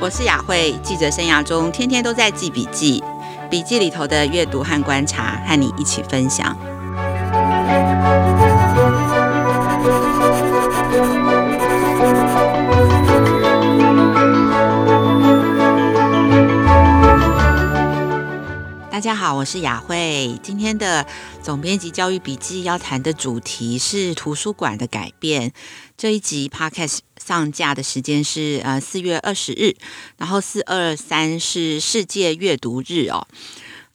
我是雅慧，记者生涯中天天都在记笔记，笔记里头的阅读和观察，和你一起分享。大家好，我是雅慧。今天的总编辑教育笔记要谈的主题是图书馆的改变。这一集 Podcast 上架的时间是呃四月二十日，然后四二三是世界阅读日哦。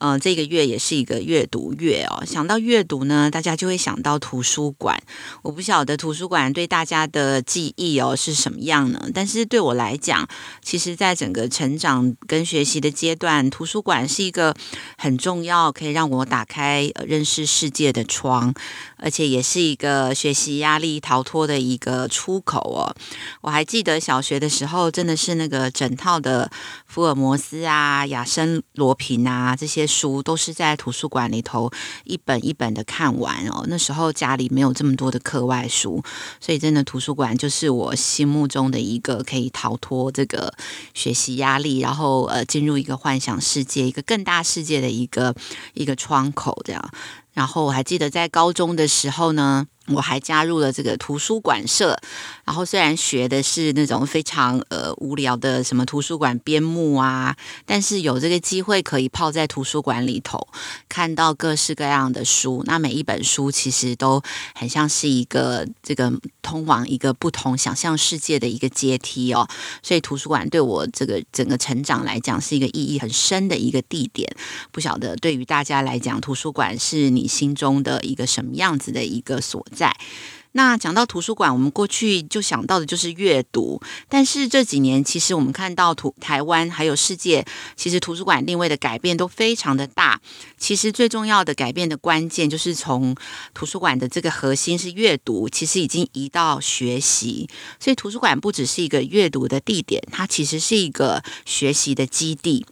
嗯、呃，这个月也是一个阅读月哦。想到阅读呢，大家就会想到图书馆。我不晓得图书馆对大家的记忆哦是什么样呢？但是对我来讲，其实在整个成长跟学习的阶段，图书馆是一个很重要，可以让我打开认识世界的窗，而且也是一个学习压力逃脱的一个出口哦。我还记得小学的时候，真的是那个整套的福尔摩斯啊、亚森罗平啊这些。书都是在图书馆里头一本一本的看完哦。那时候家里没有这么多的课外书，所以真的图书馆就是我心目中的一个可以逃脱这个学习压力，然后呃进入一个幻想世界、一个更大世界的一个一个窗口这样。然后我还记得在高中的时候呢。我还加入了这个图书馆社，然后虽然学的是那种非常呃无聊的什么图书馆编目啊，但是有这个机会可以泡在图书馆里头，看到各式各样的书。那每一本书其实都很像是一个这个通往一个不同想象世界的一个阶梯哦。所以图书馆对我这个整个成长来讲是一个意义很深的一个地点。不晓得对于大家来讲，图书馆是你心中的一个什么样子的一个所在？那讲到图书馆，我们过去就想到的就是阅读，但是这几年其实我们看到图台湾还有世界，其实图书馆定位的改变都非常的大。其实最重要的改变的关键就是从图书馆的这个核心是阅读，其实已经移到学习，所以图书馆不只是一个阅读的地点，它其实是一个学习的基地。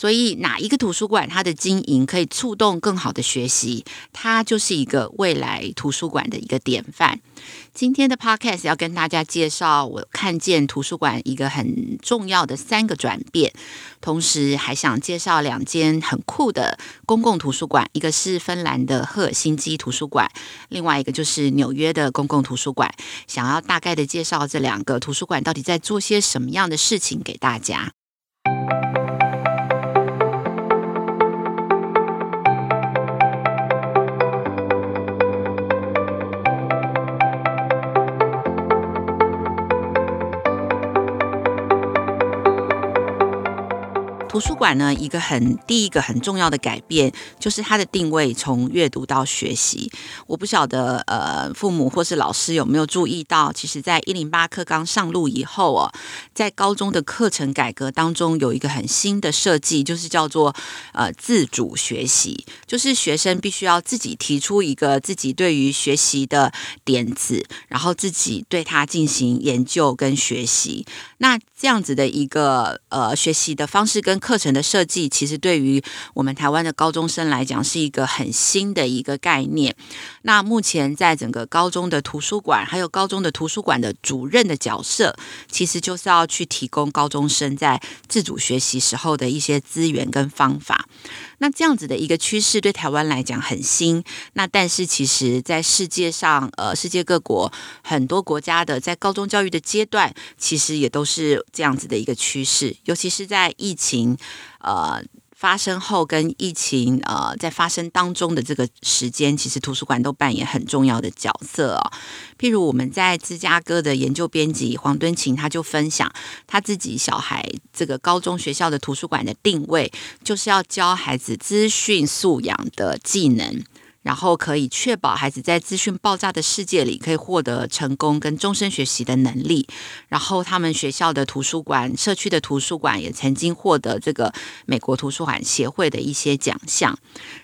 所以，哪一个图书馆它的经营可以触动更好的学习，它就是一个未来图书馆的一个典范。今天的 Podcast 要跟大家介绍，我看见图书馆一个很重要的三个转变，同时还想介绍两间很酷的公共图书馆，一个是芬兰的赫尔辛基图书馆，另外一个就是纽约的公共图书馆。想要大概的介绍这两个图书馆到底在做些什么样的事情给大家。图书馆呢，一个很第一个很重要的改变，就是它的定位从阅读到学习。我不晓得呃，父母或是老师有没有注意到，其实，在一零八课纲上路以后哦，在高中的课程改革当中，有一个很新的设计，就是叫做呃自主学习，就是学生必须要自己提出一个自己对于学习的点子，然后自己对它进行研究跟学习。那这样子的一个呃学习的方式跟课程的设计，其实对于我们台湾的高中生来讲，是一个很新的一个概念。那目前在整个高中的图书馆，还有高中的图书馆的主任的角色，其实就是要去提供高中生在自主学习时候的一些资源跟方法。那这样子的一个趋势对台湾来讲很新。那但是其实在世界上，呃，世界各国很多国家的在高中教育的阶段，其实也都是。这样子的一个趋势，尤其是在疫情呃发生后，跟疫情呃在发生当中的这个时间，其实图书馆都扮演很重要的角色哦。譬如我们在芝加哥的研究编辑黄敦晴，他就分享他自己小孩这个高中学校的图书馆的定位，就是要教孩子资讯素养的技能。然后可以确保孩子在资讯爆炸的世界里可以获得成功跟终身学习的能力。然后他们学校的图书馆、社区的图书馆也曾经获得这个美国图书馆协会的一些奖项。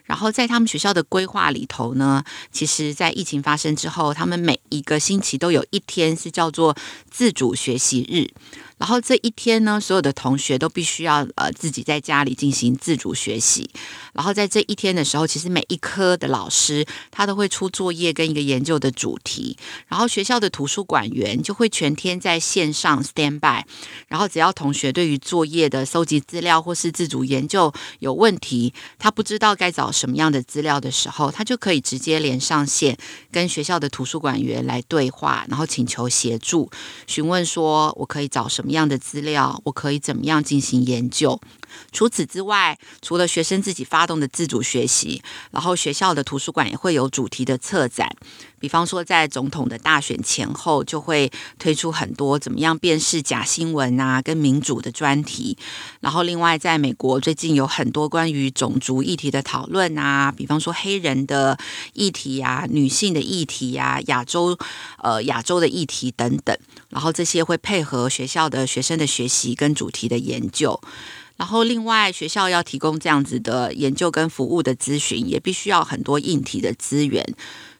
然后在他们学校的规划里头呢，其实，在疫情发生之后，他们每一个星期都有一天是叫做自主学习日。然后这一天呢，所有的同学都必须要呃自己在家里进行自主学习。然后在这一天的时候，其实每一科的老师他都会出作业跟一个研究的主题。然后学校的图书馆员就会全天在线上 stand by。然后只要同学对于作业的搜集资料或是自主研究有问题，他不知道该找什么样的资料的时候，他就可以直接连上线跟学校的图书馆员来对话，然后请求协助，询问说我可以找什么么样的资料，我可以怎么样进行研究。除此之外，除了学生自己发动的自主学习，然后学校的图书馆也会有主题的策展。比方说，在总统的大选前后，就会推出很多怎么样辨识假新闻啊，跟民主的专题。然后，另外在美国最近有很多关于种族议题的讨论啊，比方说黑人的议题啊，女性的议题啊，亚洲呃亚洲的议题等等。然后这些会配合学校的学生的学习跟主题的研究。然后，另外学校要提供这样子的研究跟服务的咨询，也必须要很多硬体的资源。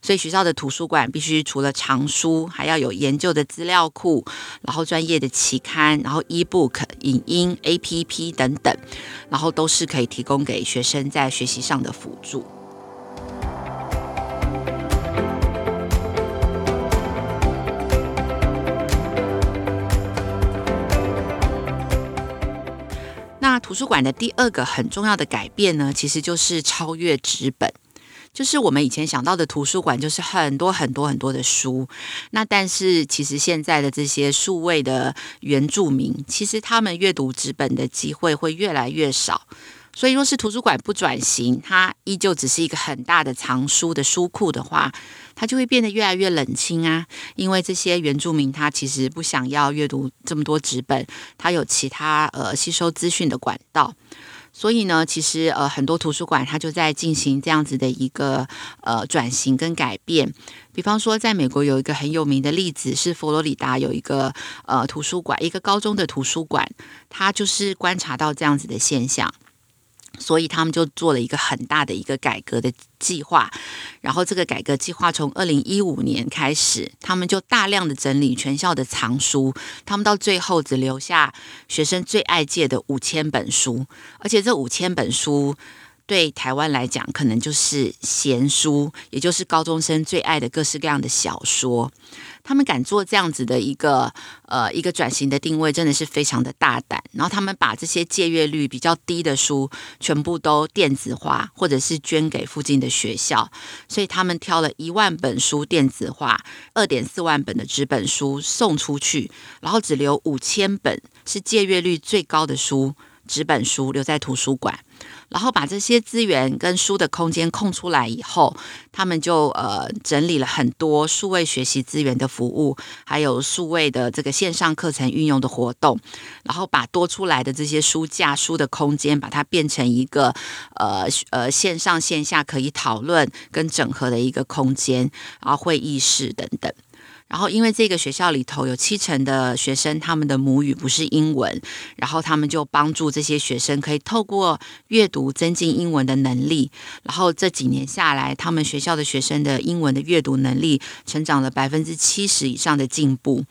所以学校的图书馆必须除了藏书，还要有研究的资料库，然后专业的期刊，然后 e-book、影音、APP 等等，然后都是可以提供给学生在学习上的辅助。图书馆的第二个很重要的改变呢，其实就是超越纸本。就是我们以前想到的图书馆，就是很多很多很多的书。那但是其实现在的这些数位的原住民，其实他们阅读纸本的机会会越来越少。所以，若是图书馆不转型，它依旧只是一个很大的藏书的书库的话，它就会变得越来越冷清啊。因为这些原住民他其实不想要阅读这么多纸本，他有其他呃吸收资讯的管道。所以呢，其实呃很多图书馆它就在进行这样子的一个呃转型跟改变。比方说，在美国有一个很有名的例子，是佛罗里达有一个呃图书馆，一个高中的图书馆，它就是观察到这样子的现象。所以他们就做了一个很大的一个改革的计划，然后这个改革计划从二零一五年开始，他们就大量的整理全校的藏书，他们到最后只留下学生最爱借的五千本书，而且这五千本书。对台湾来讲，可能就是闲书，也就是高中生最爱的各式各样的小说。他们敢做这样子的一个呃一个转型的定位，真的是非常的大胆。然后他们把这些借阅率比较低的书，全部都电子化，或者是捐给附近的学校。所以他们挑了一万本书电子化，二点四万本的纸本书送出去，然后只留五千本是借阅率最高的书，纸本书留在图书馆。然后把这些资源跟书的空间空出来以后，他们就呃整理了很多数位学习资源的服务，还有数位的这个线上课程运用的活动，然后把多出来的这些书架、书的空间，把它变成一个呃呃线上线下可以讨论跟整合的一个空间，然后会议室等等。然后，因为这个学校里头有七成的学生，他们的母语不是英文，然后他们就帮助这些学生可以透过阅读增进英文的能力。然后这几年下来，他们学校的学生的英文的阅读能力成长了百分之七十以上的进步。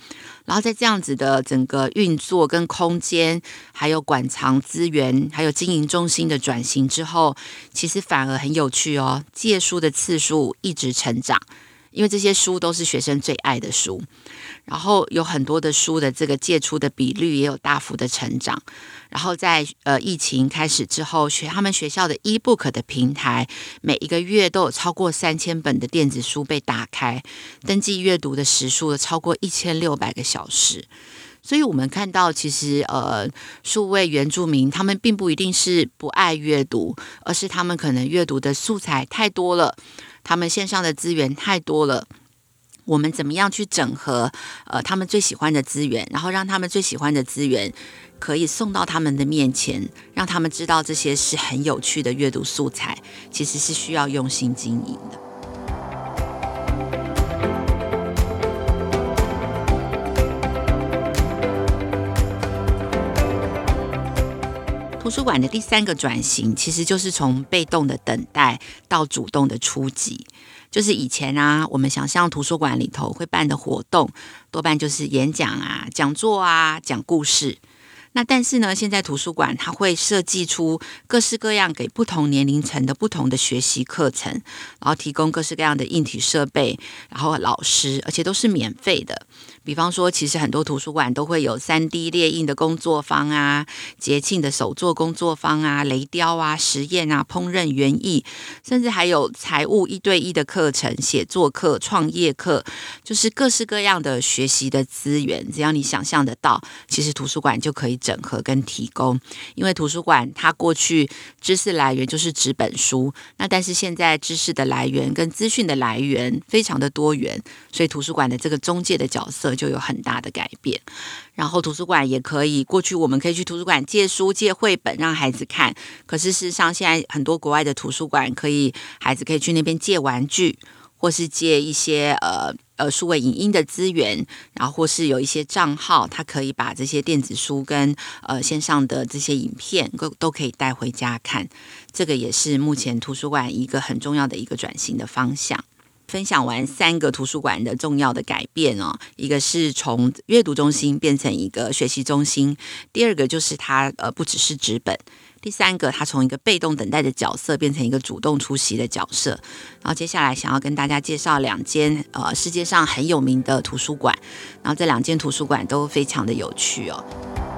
然后在这样子的整个运作跟空间，还有馆藏资源，还有经营中心的转型之后，其实反而很有趣哦，借书的次数一直成长。因为这些书都是学生最爱的书，然后有很多的书的这个借出的比率也有大幅的成长。然后在呃疫情开始之后，学他们学校的 e-book 的平台，每一个月都有超过三千本的电子书被打开，登记阅读的时数超过一千六百个小时。所以我们看到，其实呃，数位原住民他们并不一定是不爱阅读，而是他们可能阅读的素材太多了。他们线上的资源太多了，我们怎么样去整合呃他们最喜欢的资源，然后让他们最喜欢的资源可以送到他们的面前，让他们知道这些是很有趣的阅读素材，其实是需要用心经营的。图书馆的第三个转型，其实就是从被动的等待到主动的出击。就是以前啊，我们想象图书馆里头会办的活动，多半就是演讲啊、讲座啊、讲故事。那但是呢，现在图书馆它会设计出各式各样给不同年龄层的不同的学习课程，然后提供各式各样的硬体设备，然后老师，而且都是免费的。比方说，其实很多图书馆都会有 3D 列印的工作坊啊，节庆的手作工作坊啊，雷雕啊，实验啊，烹饪园艺，甚至还有财务一对一的课程、写作课、创业课，就是各式各样的学习的资源，只要你想象得到，其实图书馆就可以整合跟提供。因为图书馆它过去知识来源就是纸本书，那但是现在知识的来源跟资讯的来源非常的多元，所以图书馆的这个中介的角色。就有很大的改变，然后图书馆也可以，过去我们可以去图书馆借书、借绘本让孩子看，可是事实上现在很多国外的图书馆可以，孩子可以去那边借玩具，或是借一些呃呃数位影音的资源，然后或是有一些账号，他可以把这些电子书跟呃线上的这些影片都都可以带回家看，这个也是目前图书馆一个很重要的一个转型的方向。分享完三个图书馆的重要的改变哦，一个是从阅读中心变成一个学习中心，第二个就是它呃不只是纸本，第三个它从一个被动等待的角色变成一个主动出席的角色。然后接下来想要跟大家介绍两间呃世界上很有名的图书馆，然后这两间图书馆都非常的有趣哦。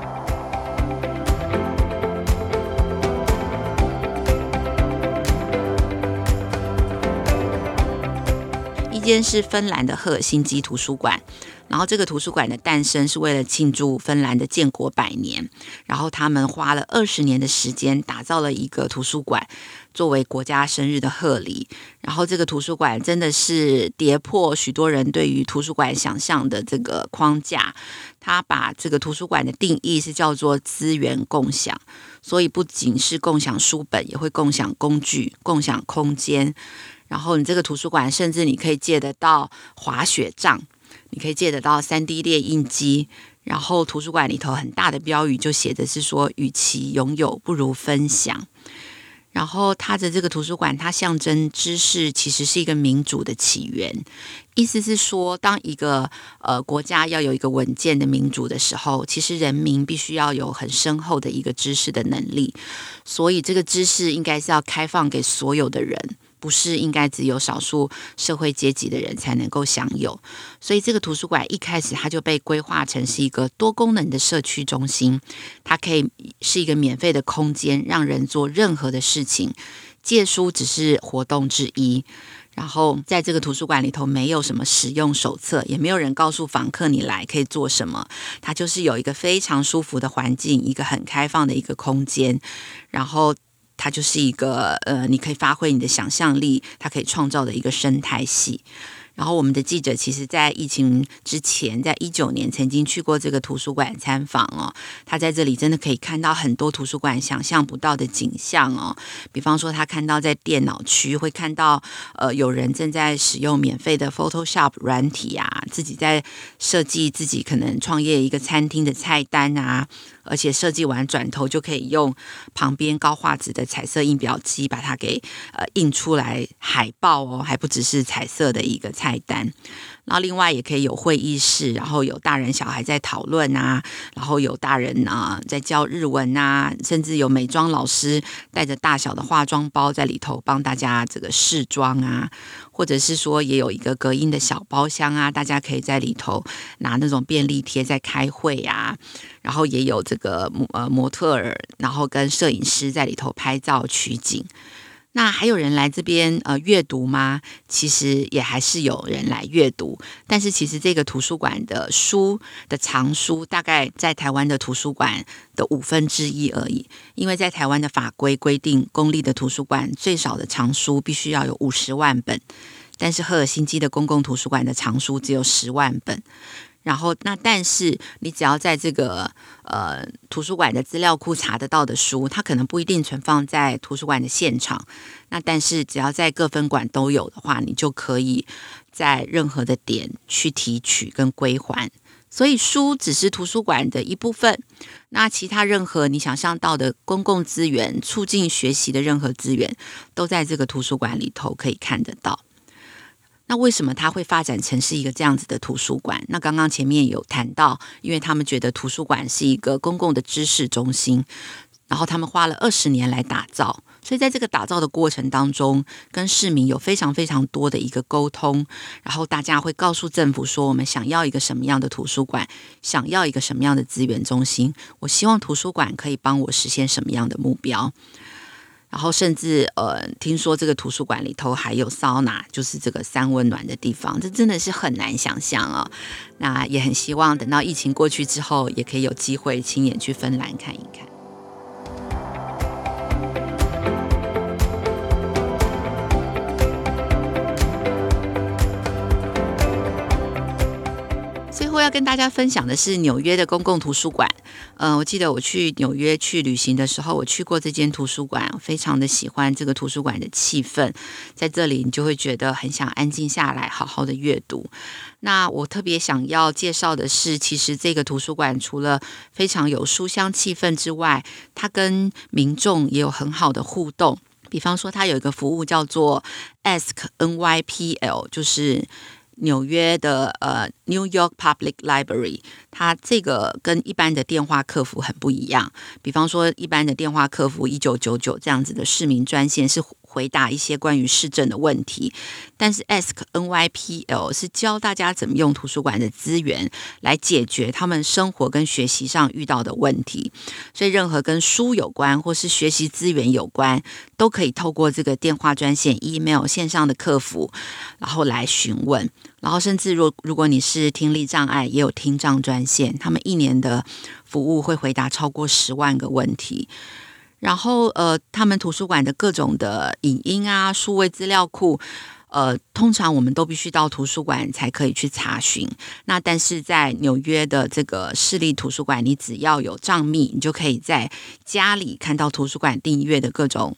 间是芬兰的赫尔辛基图书馆，然后这个图书馆的诞生是为了庆祝芬兰的建国百年，然后他们花了二十年的时间打造了一个图书馆，作为国家生日的贺礼。然后这个图书馆真的是跌破许多人对于图书馆想象的这个框架，他把这个图书馆的定义是叫做资源共享，所以不仅是共享书本，也会共享工具、共享空间。然后你这个图书馆，甚至你可以借得到滑雪杖，你可以借得到 3D 列印机。然后图书馆里头很大的标语就写的是说：“与其拥有，不如分享。”然后它的这个图书馆，它象征知识其实是一个民主的起源，意思是说，当一个呃国家要有一个稳健的民主的时候，其实人民必须要有很深厚的一个知识的能力，所以这个知识应该是要开放给所有的人。不是应该只有少数社会阶级的人才能够享有，所以这个图书馆一开始它就被规划成是一个多功能的社区中心，它可以是一个免费的空间，让人做任何的事情。借书只是活动之一，然后在这个图书馆里头没有什么使用手册，也没有人告诉访客你来可以做什么，它就是有一个非常舒服的环境，一个很开放的一个空间，然后。它就是一个呃，你可以发挥你的想象力，它可以创造的一个生态系。然后我们的记者其实，在疫情之前，在一九年曾经去过这个图书馆参访哦。他在这里真的可以看到很多图书馆想象不到的景象哦。比方说，他看到在电脑区会看到呃，有人正在使用免费的 Photoshop 软体啊，自己在设计自己可能创业一个餐厅的菜单啊。而且设计完转头就可以用旁边高画质的彩色印表机把它给呃印出来海报哦，还不只是彩色的一个菜单。然后另外也可以有会议室，然后有大人小孩在讨论啊，然后有大人啊在教日文啊，甚至有美妆老师带着大小的化妆包在里头帮大家这个试妆啊，或者是说也有一个隔音的小包厢啊，大家可以在里头拿那种便利贴在开会啊，然后也有这个呃模特儿，然后跟摄影师在里头拍照取景。那还有人来这边呃阅读吗？其实也还是有人来阅读，但是其实这个图书馆的书的藏书大概在台湾的图书馆的五分之一而已，因为在台湾的法规规定，公立的图书馆最少的藏书必须要有五十万本，但是赫尔辛基的公共图书馆的藏书只有十万本。然后，那但是你只要在这个呃图书馆的资料库查得到的书，它可能不一定存放在图书馆的现场。那但是只要在各分馆都有的话，你就可以在任何的点去提取跟归还。所以书只是图书馆的一部分。那其他任何你想象到的公共资源、促进学习的任何资源，都在这个图书馆里头可以看得到。那为什么它会发展成是一个这样子的图书馆？那刚刚前面有谈到，因为他们觉得图书馆是一个公共的知识中心，然后他们花了二十年来打造，所以在这个打造的过程当中，跟市民有非常非常多的一个沟通，然后大家会告诉政府说，我们想要一个什么样的图书馆，想要一个什么样的资源中心，我希望图书馆可以帮我实现什么样的目标。然后甚至呃，听说这个图书馆里头还有桑拿，就是这个三温暖的地方，这真的是很难想象啊、哦。那也很希望等到疫情过去之后，也可以有机会亲眼去芬兰看一看。要跟大家分享的是纽约的公共图书馆。嗯、我记得我去纽约去旅行的时候，我去过这间图书馆，非常的喜欢这个图书馆的气氛。在这里，你就会觉得很想安静下来，好好的阅读。那我特别想要介绍的是，其实这个图书馆除了非常有书香气氛之外，它跟民众也有很好的互动。比方说，它有一个服务叫做 Ask NYPL，就是。纽约的呃 New York Public Library，它这个跟一般的电话客服很不一样。比方说，一般的电话客服一九九九这样子的市民专线是。回答一些关于市政的问题，但是 Ask NYPL 是教大家怎么用图书馆的资源来解决他们生活跟学习上遇到的问题。所以，任何跟书有关或是学习资源有关，都可以透过这个电话专线、email 线上的客服，然后来询问。然后，甚至若如果你是听力障碍，也有听障专线，他们一年的服务会回答超过十万个问题。然后，呃，他们图书馆的各种的影音啊、数位资料库。呃，通常我们都必须到图书馆才可以去查询。那但是在纽约的这个市立图书馆，你只要有账密，你就可以在家里看到图书馆订阅的各种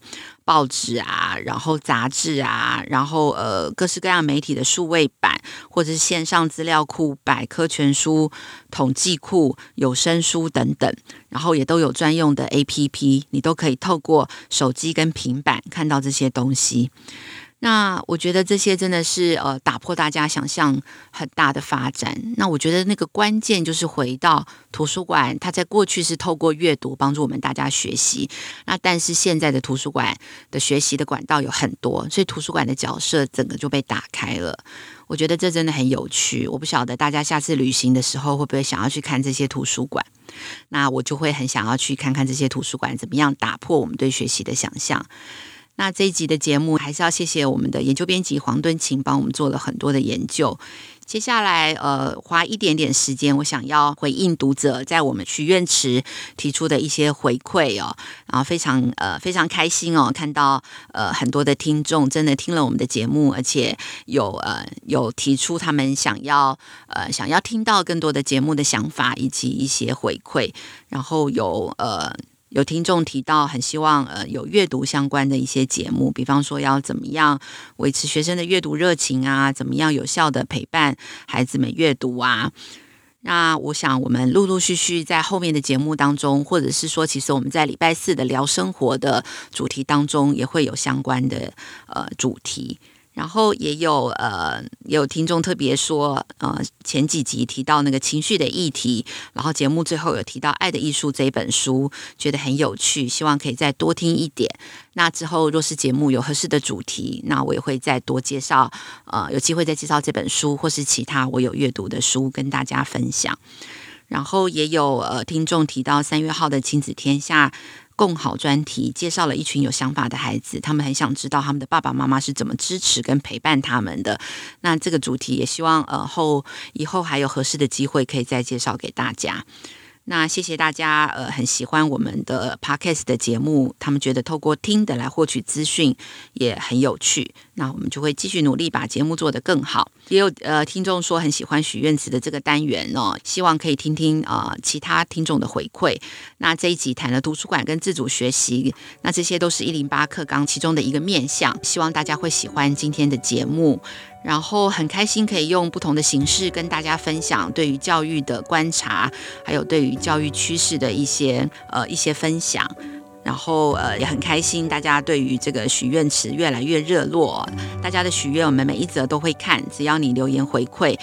报纸啊，然后杂志啊，然后呃各式各样媒体的数位版，或者是线上资料库、百科全书、统计库、有声书等等，然后也都有专用的 APP，你都可以透过手机跟平板看到这些东西。那我觉得这些真的是呃打破大家想象很大的发展。那我觉得那个关键就是回到图书馆，它在过去是透过阅读帮助我们大家学习。那但是现在的图书馆的学习的管道有很多，所以图书馆的角色整个就被打开了。我觉得这真的很有趣。我不晓得大家下次旅行的时候会不会想要去看这些图书馆？那我就会很想要去看看这些图书馆怎么样打破我们对学习的想象。那这一集的节目还是要谢谢我们的研究编辑黄敦晴帮我们做了很多的研究。接下来，呃，花一点点时间，我想要回应读者在我们许愿池提出的一些回馈哦，然后非常呃非常开心哦，看到呃很多的听众真的听了我们的节目，而且有呃有提出他们想要呃想要听到更多的节目的想法以及一些回馈，然后有呃。有听众提到，很希望呃有阅读相关的一些节目，比方说要怎么样维持学生的阅读热情啊，怎么样有效的陪伴孩子们阅读啊。那我想我们陆陆续续在后面的节目当中，或者是说，其实我们在礼拜四的聊生活的主题当中，也会有相关的呃主题。然后也有呃，有听众特别说，呃，前几集提到那个情绪的议题，然后节目最后有提到《爱的艺术》这一本书，觉得很有趣，希望可以再多听一点。那之后若是节目有合适的主题，那我也会再多介绍，呃，有机会再介绍这本书或是其他我有阅读的书跟大家分享。然后也有呃听众提到三月号的亲子天下。共好专题介绍了一群有想法的孩子，他们很想知道他们的爸爸妈妈是怎么支持跟陪伴他们的。那这个主题也希望呃后以后还有合适的机会可以再介绍给大家。那谢谢大家，呃，很喜欢我们的 Podcast 的节目，他们觉得透过听的来获取资讯也很有趣。那我们就会继续努力把节目做得更好。也有呃听众说很喜欢许愿池的这个单元哦，希望可以听听啊、其他听众的回馈。那这一集谈了图书馆跟自主学习，那这些都是一零八课纲其中的一个面向，希望大家会喜欢今天的节目。然后很开心可以用不同的形式跟大家分享对于教育的观察，还有对于教育趋势的一些呃一些分享。然后呃也很开心，大家对于这个许愿池越来越热络，大家的许愿我们每一则都会看，只要你留言回馈，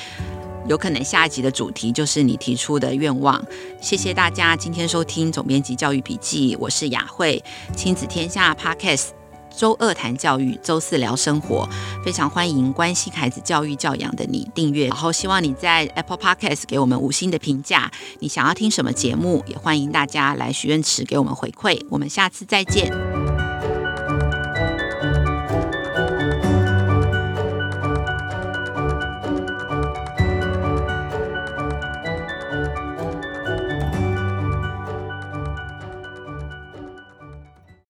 有可能下一集的主题就是你提出的愿望。谢谢大家今天收听总编辑教育笔记，我是雅慧，亲子天下 Podcast。周二谈教育，周四聊生活，非常欢迎关心孩子教育教养的你订阅，然后希望你在 Apple Podcast 给我们五星的评价。你想要听什么节目，也欢迎大家来许愿池给我们回馈。我们下次再见。